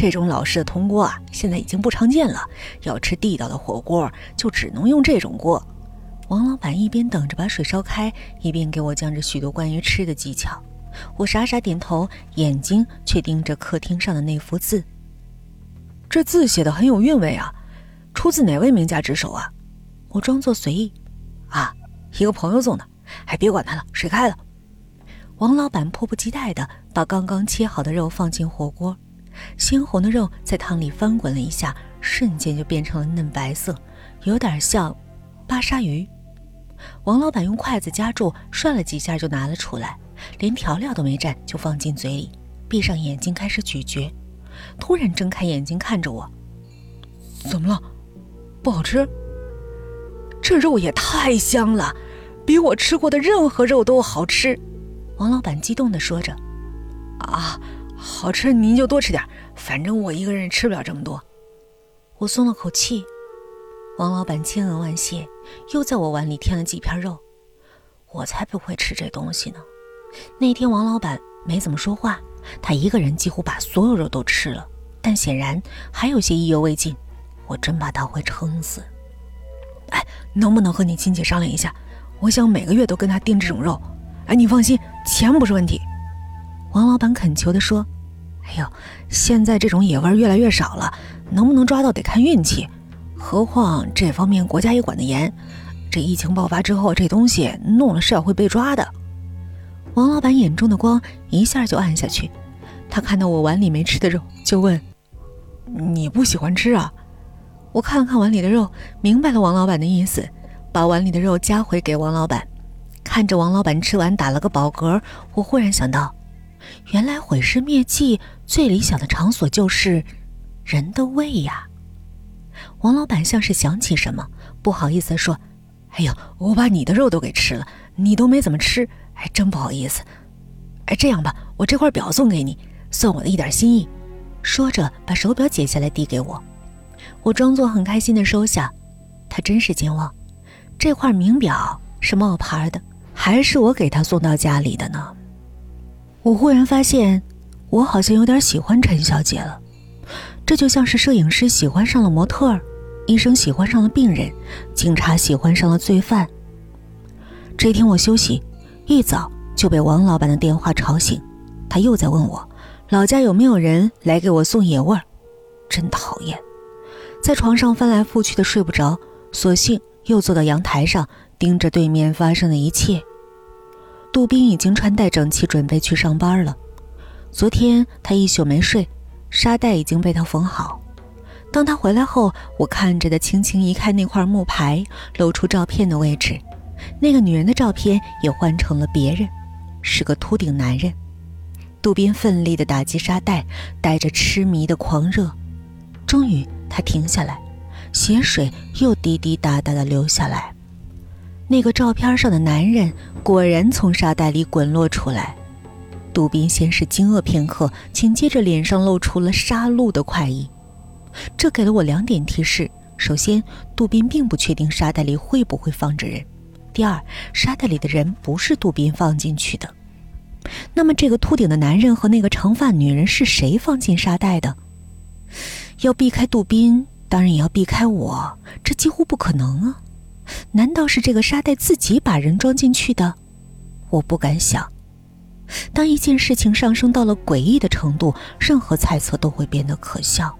这种老式的铜锅啊，现在已经不常见了。要吃地道的火锅，就只能用这种锅。王老板一边等着把水烧开，一边给我讲着许多关于吃的技巧。我傻傻点头，眼睛却盯着客厅上的那幅字。这字写的很有韵味啊，出自哪位名家之手啊？我装作随意，啊，一个朋友送的。还别管他了，水开了。王老板迫不及待地把刚刚切好的肉放进火锅，鲜红的肉在汤里翻滚了一下，瞬间就变成了嫩白色，有点像巴沙鱼。王老板用筷子夹住，涮了几下就拿了出来，连调料都没蘸就放进嘴里，闭上眼睛开始咀嚼。突然睁开眼睛看着我：“怎么了？不好吃？这肉也太香了，比我吃过的任何肉都好吃。”王老板激动地说着：“啊，好吃您就多吃点，反正我一个人吃不了这么多。”我松了口气。王老板千恩万谢，又在我碗里添了几片肉。我才不会吃这东西呢。那天王老板没怎么说话，他一个人几乎把所有肉都吃了，但显然还有些意犹未尽。我真怕他会撑死。哎，能不能和你亲戚商量一下？我想每个月都跟他订这种肉。哎，你放心，钱不是问题。王老板恳求地说：“哎呦，现在这种野味越来越少了，能不能抓到得看运气。何况这方面国家也管得严，这疫情爆发之后，这东西弄了是要会被抓的。”王老板眼中的光一下就暗下去，他看到我碗里没吃的肉，就问：“你不喜欢吃啊？”我看了看碗里的肉，明白了王老板的意思，把碗里的肉夹回给王老板。看着王老板吃完，打了个饱嗝，我忽然想到，原来毁尸灭迹最理想的场所就是人的胃呀。王老板像是想起什么，不好意思说：“哎呦，我把你的肉都给吃了，你都没怎么吃，哎，真不好意思。哎，这样吧，我这块表送给你，算我的一点心意。”说着，把手表解下来递给我，我装作很开心的收下。他真是健忘，这块名表是冒牌的。还是我给他送到家里的呢。我忽然发现，我好像有点喜欢陈小姐了。这就像是摄影师喜欢上了模特，医生喜欢上了病人，警察喜欢上了罪犯。这天我休息，一早就被王老板的电话吵醒，他又在问我老家有没有人来给我送野味儿。真讨厌，在床上翻来覆去的睡不着，索性又坐到阳台上。盯着对面发生的一切，杜宾已经穿戴整齐，准备去上班了。昨天他一宿没睡，沙袋已经被他缝好。当他回来后，我看着的轻轻移开那块木牌，露出照片的位置。那个女人的照片也换成了别人，是个秃顶男人。杜宾奋力地打击沙袋，带着痴迷的狂热。终于，他停下来，血水又滴滴答答地流下来。那个照片上的男人果然从沙袋里滚落出来，杜宾先是惊愕片刻，紧接着脸上露出了杀戮的快意。这给了我两点提示：首先，杜宾并不确定沙袋里会不会放着人；第二，沙袋里的人不是杜宾放进去的。那么，这个秃顶的男人和那个长发女人是谁放进沙袋的？要避开杜宾，当然也要避开我，这几乎不可能啊！难道是这个沙袋自己把人装进去的？我不敢想。当一件事情上升到了诡异的程度，任何猜测都会变得可笑。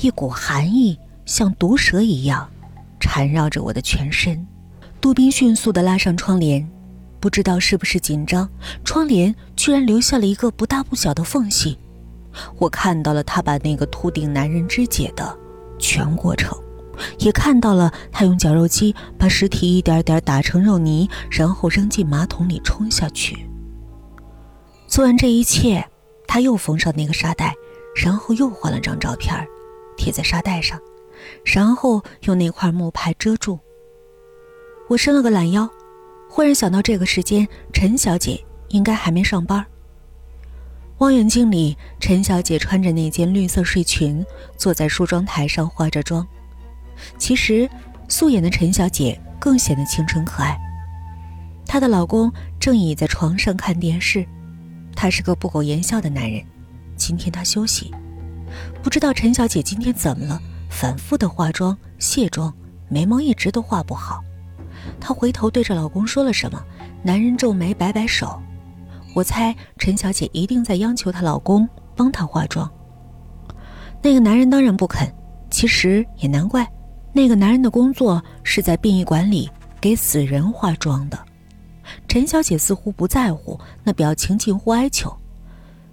一股寒意像毒蛇一样缠绕着我的全身。杜宾迅速地拉上窗帘，不知道是不是紧张，窗帘居然留下了一个不大不小的缝隙。我看到了他把那个秃顶男人肢解的全过程。也看到了他用绞肉机把尸体一点点打成肉泥，然后扔进马桶里冲下去。做完这一切，他又缝上那个沙袋，然后又换了张照片，贴在沙袋上，然后用那块木牌遮住。我伸了个懒腰，忽然想到这个时间陈小姐应该还没上班。望远镜里，陈小姐穿着那件绿色睡裙，坐在梳妆台上化着妆。其实，素颜的陈小姐更显得清纯可爱。她的老公正倚在床上看电视，他是个不苟言笑的男人。今天他休息，不知道陈小姐今天怎么了，反复的化妆、卸妆，眉毛一直都画不好。她回头对着老公说了什么，男人皱眉摆摆手。我猜陈小姐一定在央求她老公帮她化妆。那个男人当然不肯，其实也难怪，那个男人的工作是在殡仪馆里给死人化妆的。陈小姐似乎不在乎，那表情近乎哀求。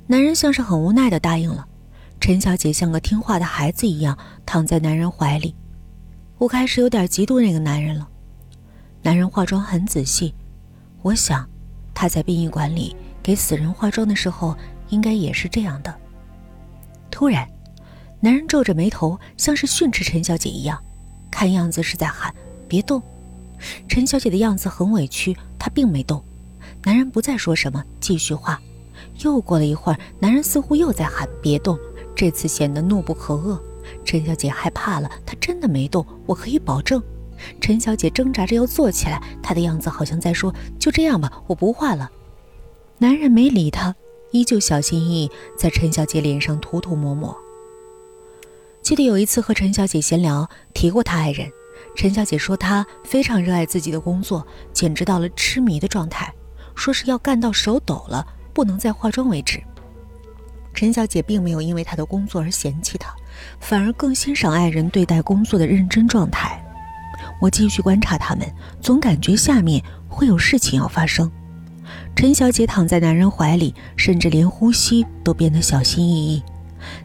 男人像是很无奈的答应了。陈小姐像个听话的孩子一样躺在男人怀里。我开始有点嫉妒那个男人了。男人化妆很仔细，我想他在殡仪馆里给死人化妆的时候应该也是这样的。突然。男人皱着眉头，像是训斥陈小姐一样，看样子是在喊“别动”。陈小姐的样子很委屈，她并没动。男人不再说什么，继续画。又过了一会儿，男人似乎又在喊“别动”，这次显得怒不可遏。陈小姐害怕了，她真的没动，我可以保证。陈小姐挣扎着要坐起来，她的样子好像在说：“就这样吧，我不画了。”男人没理她，依旧小心翼翼在陈小姐脸上涂涂抹抹。记得有一次和陈小姐闲聊，提过她爱人。陈小姐说她非常热爱自己的工作，简直到了痴迷的状态，说是要干到手抖了，不能再化妆为止。陈小姐并没有因为她的工作而嫌弃他，反而更欣赏爱人对待工作的认真状态。我继续观察他们，总感觉下面会有事情要发生。陈小姐躺在男人怀里，甚至连呼吸都变得小心翼翼。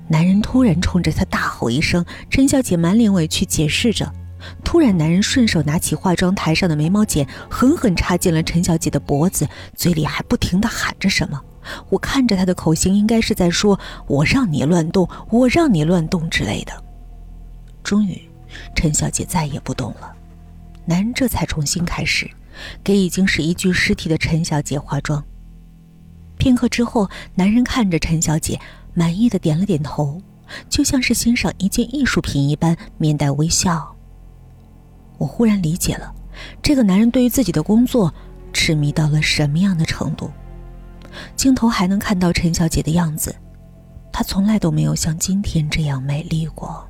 男人突然冲着她大吼一声，陈小姐满脸委屈解释着。突然，男人顺手拿起化妆台上的眉毛剪，狠狠插进了陈小姐的脖子，嘴里还不停地喊着什么。我看着他的口型，应该是在说“我让你乱动，我让你乱动”之类的。终于，陈小姐再也不动了，男人这才重新开始，给已经是一具尸体的陈小姐化妆。片刻之后，男人看着陈小姐。满意的点了点头，就像是欣赏一件艺术品一般，面带微笑。我忽然理解了，这个男人对于自己的工作痴迷到了什么样的程度。镜头还能看到陈小姐的样子，她从来都没有像今天这样美丽过。